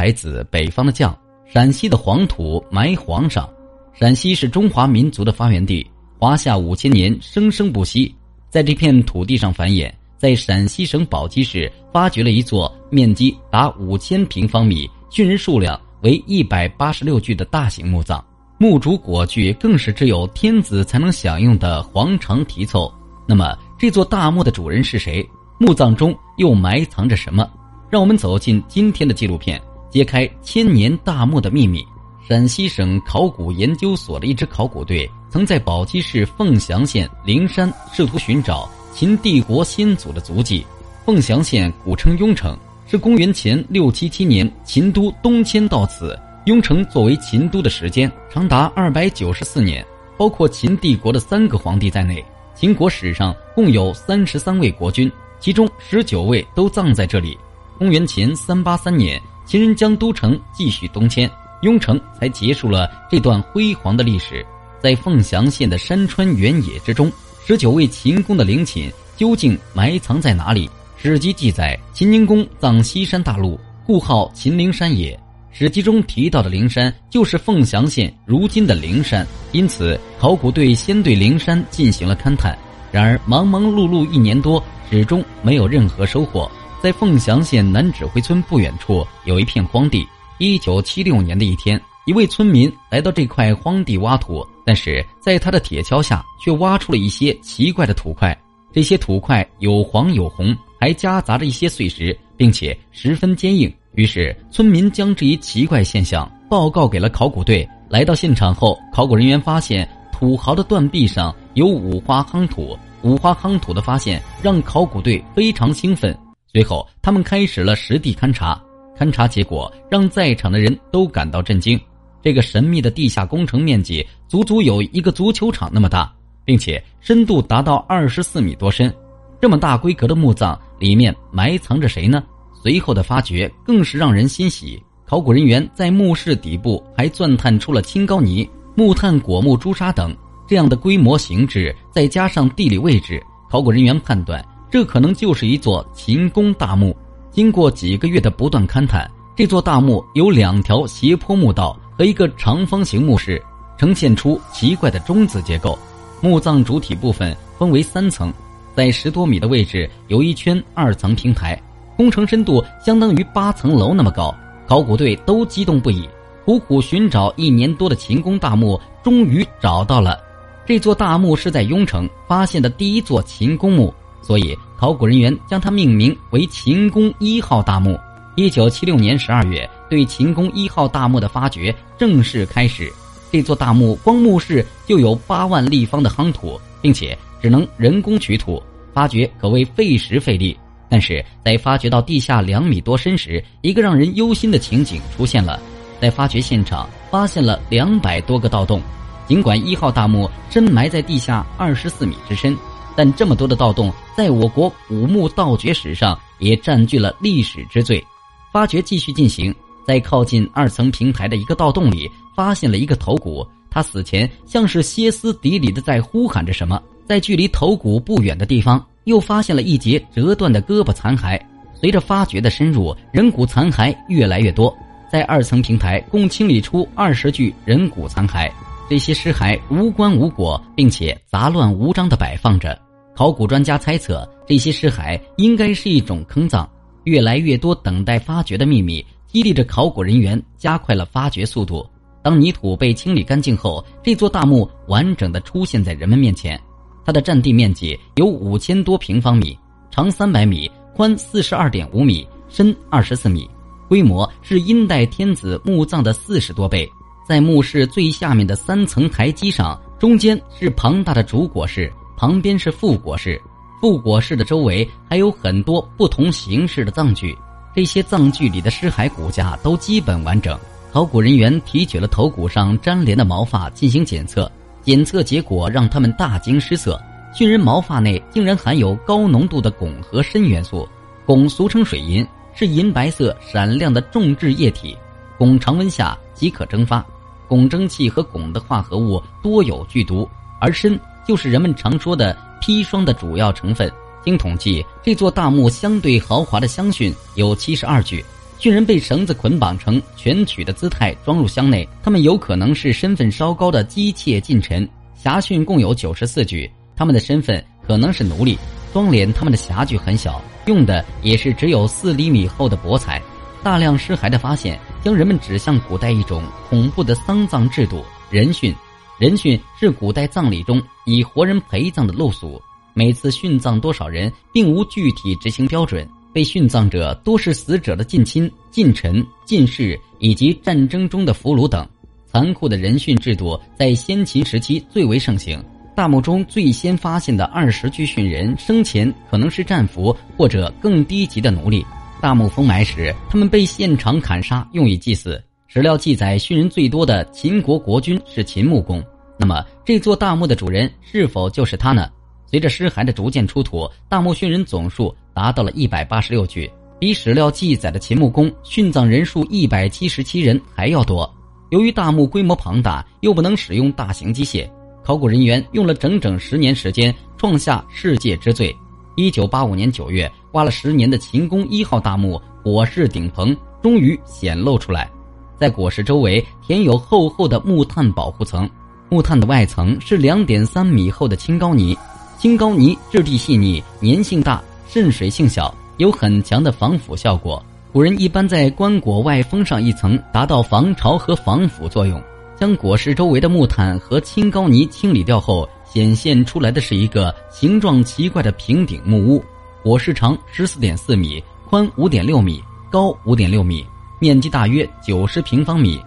来自北方的将，陕西的黄土埋皇上。陕西是中华民族的发源地，华夏五千年生生不息，在这片土地上繁衍。在陕西省宝鸡市发掘了一座面积达五千平方米、殉人数量为一百八十六具的大型墓葬，墓主果具更是只有天子才能享用的皇长题凑。那么，这座大墓的主人是谁？墓葬中又埋藏着什么？让我们走进今天的纪录片，揭开千年大墓的秘密。陕西省考古研究所的一支考古队曾在宝鸡市凤翔县灵山试图寻找。秦帝国先祖的足迹，凤翔县古称雍城，是公元前六七七年秦都东迁到此。雍城作为秦都的时间长达二百九十四年，包括秦帝国的三个皇帝在内，秦国史上共有三十三位国君，其中十九位都葬在这里。公元前三八三年，秦人将都城继续东迁，雍城才结束了这段辉煌的历史。在凤翔县的山川原野之中。十九位秦公的陵寝究竟埋藏在哪里？史籍记载，秦宁公葬西山大陆，故号秦陵山也。史籍中提到的灵山就是凤翔县如今的灵山，因此考古队先对灵山进行了勘探。然而忙忙碌碌一年多，始终没有任何收获。在凤翔县南指挥村不远处有一片荒地。一九七六年的一天。一位村民来到这块荒地挖土，但是在他的铁锹下却挖出了一些奇怪的土块。这些土块有黄有红，还夹杂着一些碎石，并且十分坚硬。于是村民将这一奇怪现象报告给了考古队。来到现场后，考古人员发现土壕的断壁上有五花夯土。五花夯土的发现让考古队非常兴奋。随后，他们开始了实地勘察。勘察结果让在场的人都感到震惊。这个神秘的地下工程面积足足有一个足球场那么大，并且深度达到二十四米多深。这么大规格的墓葬里面埋藏着谁呢？随后的发掘更是让人欣喜。考古人员在墓室底部还钻探出了青膏泥、木炭果木朱砂等这样的规模形制，再加上地理位置，考古人员判断这可能就是一座秦宫大墓。经过几个月的不断勘探，这座大墓有两条斜坡墓道。和一个长方形墓室，呈现出奇怪的中字结构。墓葬主体部分分为三层，在十多米的位置有一圈二层平台，工程深度相当于八层楼那么高。考古队都激动不已，苦苦寻找一年多的秦宫大墓终于找到了。这座大墓是在雍城发现的第一座秦公墓，所以考古人员将它命名为秦宫一号大墓。一九七六年十二月，对秦宫一号大墓的发掘正式开始。这座大墓光墓室就有八万立方的夯土，并且只能人工取土，发掘可谓费时费力。但是在发掘到地下两米多深时，一个让人忧心的情景出现了。在发掘现场发现了两百多个盗洞，尽管一号大墓深埋在地下二十四米之深，但这么多的盗洞在我国古墓盗掘史上也占据了历史之最。发掘继续进行，在靠近二层平台的一个盗洞里，发现了一个头骨。他死前像是歇斯底里的在呼喊着什么。在距离头骨不远的地方，又发现了一截折断的胳膊残骸。随着发掘的深入，人骨残骸越来越多。在二层平台共清理出二十具人骨残骸，这些尸骸无棺无椁，并且杂乱无章地摆放着。考古专家猜测，这些尸骸应该是一种坑葬。越来越多等待发掘的秘密，激励着考古人员加快了发掘速度。当泥土被清理干净后，这座大墓完整的出现在人们面前。它的占地面积有五千多平方米，长三百米，宽四十二点五米，深二十四米，规模是殷代天子墓葬的四十多倍。在墓室最下面的三层台基上，中间是庞大的主椁室，旁边是副椁室。副椁室的周围还有很多不同形式的葬具，这些葬具里的尸骸骨架都基本完整。考古人员提取了头骨上粘连的毛发进行检测，检测结果让他们大惊失色：殉人毛发内竟然含有高浓度的汞和砷元素。汞俗称水银，是银白色闪亮的重质液体，汞常温下即可蒸发。汞蒸气和汞的化合物多有剧毒，而砷就是人们常说的。砒霜的主要成分，经统计，这座大墓相对豪华的香薰有七十二具，殉人被绳子捆绑成全曲的姿态装入箱内，他们有可能是身份稍高的姬妾近臣。匣殉共有九十四具，他们的身份可能是奴隶。装殓他们的匣具很小，用的也是只有四厘米厚的薄材。大量尸骸的发现，将人们指向古代一种恐怖的丧葬制度——人殉。人殉是古代葬礼中以活人陪葬的陋俗。每次殉葬多少人，并无具体执行标准。被殉葬者多是死者的近亲、近臣、近士以及战争中的俘虏等。残酷的人殉制度在先秦时期最为盛行。大墓中最先发现的二十具殉人，生前可能是战俘或者更低级的奴隶。大墓封埋时，他们被现场砍杀，用以祭祀。史料记载，殉人最多的秦国国君是秦穆公。那么，这座大墓的主人是否就是他呢？随着尸骸的逐渐出土，大墓殉人总数达到了一百八十六具，比史料记载的秦穆公殉葬人数一百七十七人还要多。由于大墓规模庞大，又不能使用大型机械，考古人员用了整整十年时间，创下世界之最。一九八五年九月，挖了十年的秦宫一号大墓椁室顶棚终于显露出来，在椁室周围填有厚厚的木炭保护层，木炭的外层是两点三米厚的青膏泥，青膏泥质地细腻，粘性大，渗水性小，有很强的防腐效果。古人一般在棺椁外封上一层，达到防潮和防腐作用。将椁室周围的木炭和青膏泥清理掉后。显现出来的是一个形状奇怪的平顶木屋，椁室长十四点四米，宽五点六米，高五点六米，面积大约九十平方米。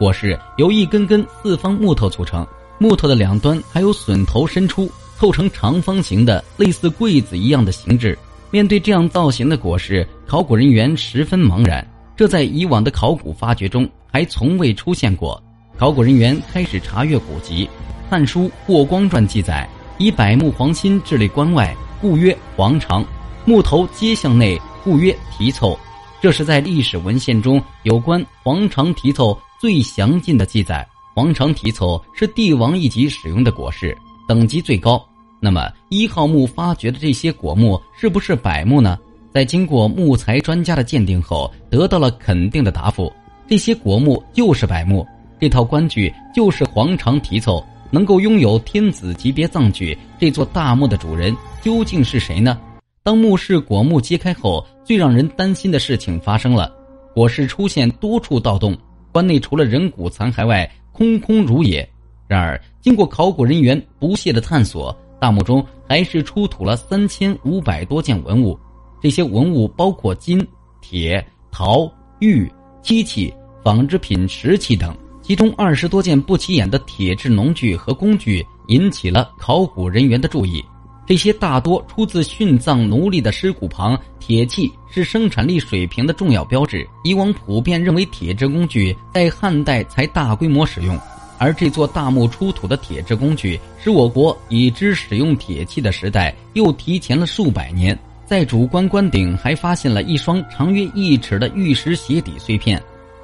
椁室由一根根四方木头组成，木头的两端还有榫头伸出，凑成长方形的类似柜子一样的形制。面对这样造型的椁室，考古人员十分茫然，这在以往的考古发掘中还从未出现过。考古人员开始查阅古籍。《汉书·霍光传》记载：“以柏木黄心置立关外，故曰黄长；木头皆向内，故曰题凑。”这是在历史文献中有关黄长题凑最详尽的记载。黄长题凑是帝王一级使用的果实，等级最高。那么，一号墓发掘的这些果木是不是柏木呢？在经过木材专家的鉴定后，得到了肯定的答复：这些果木就是柏木，这套棺具就是黄长题凑。能够拥有天子级别葬具这座大墓的主人究竟是谁呢？当墓室椁木揭开后，最让人担心的事情发生了：椁室出现多处盗洞，棺内除了人骨残骸外，空空如也。然而，经过考古人员不懈的探索，大墓中还是出土了三千五百多件文物。这些文物包括金、铁、陶、玉、漆器、纺织品、石器等。其中二十多件不起眼的铁制农具和工具引起了考古人员的注意。这些大多出自殉葬奴隶的尸骨旁。铁器是生产力水平的重要标志。以往普遍认为铁制工具在汉代才大规模使用，而这座大墓出土的铁制工具，使我国已知使用铁器的时代又提前了数百年。在主棺棺顶还发现了一双长约一尺的玉石鞋底碎片。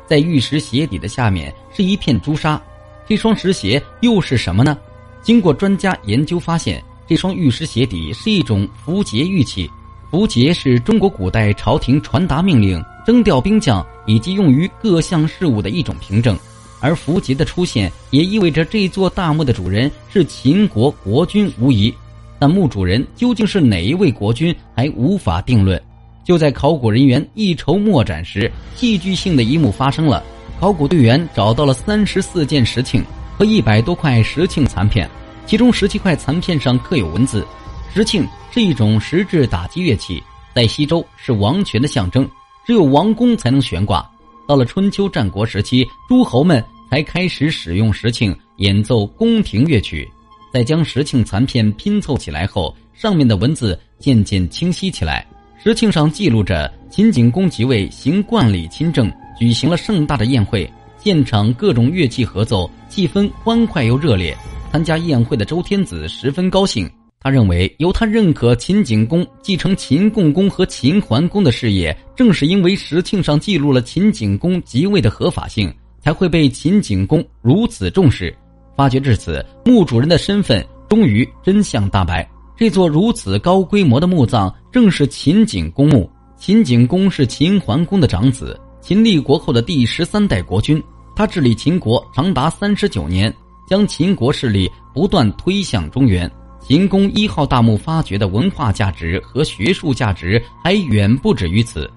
在玉石鞋底的下面是一片朱砂，这双石鞋又是什么呢？经过专家研究发现，这双玉石鞋底是一种符节玉器。符节是中国古代朝廷传达命令、征调兵将以及用于各项事务的一种凭证，而符节的出现也意味着这座大墓的主人是秦国国君无疑。但墓主人究竟是哪一位国君，还无法定论。就在考古人员一筹莫展时，戏剧性的一幕发生了。考古队员找到了三十四件石磬和一百多块石磬残片，其中十七块残片上刻有文字。石磬是一种石质打击乐器，在西周是王权的象征，只有王公才能悬挂。到了春秋战国时期，诸侯们才开始使用石磬演奏宫廷乐曲。在将石磬残片拼凑起来后，上面的文字渐渐清晰起来。石磬上记录着秦景公即位，行冠礼亲政，举行了盛大的宴会，现场各种乐器合奏，气氛欢快又热烈。参加宴会的周天子十分高兴，他认为由他认可秦景公继承秦共公和秦桓公的事业，正是因为石磬上记录了秦景公即位的合法性，才会被秦景公如此重视。发掘至此，墓主人的身份终于真相大白。这座如此高规模的墓葬正是秦景公墓。秦景公是秦桓公的长子，秦立国后的第十三代国君，他治理秦国长达三十九年，将秦国势力不断推向中原。秦宫一号大墓发掘的文化价值和学术价值还远不止于此。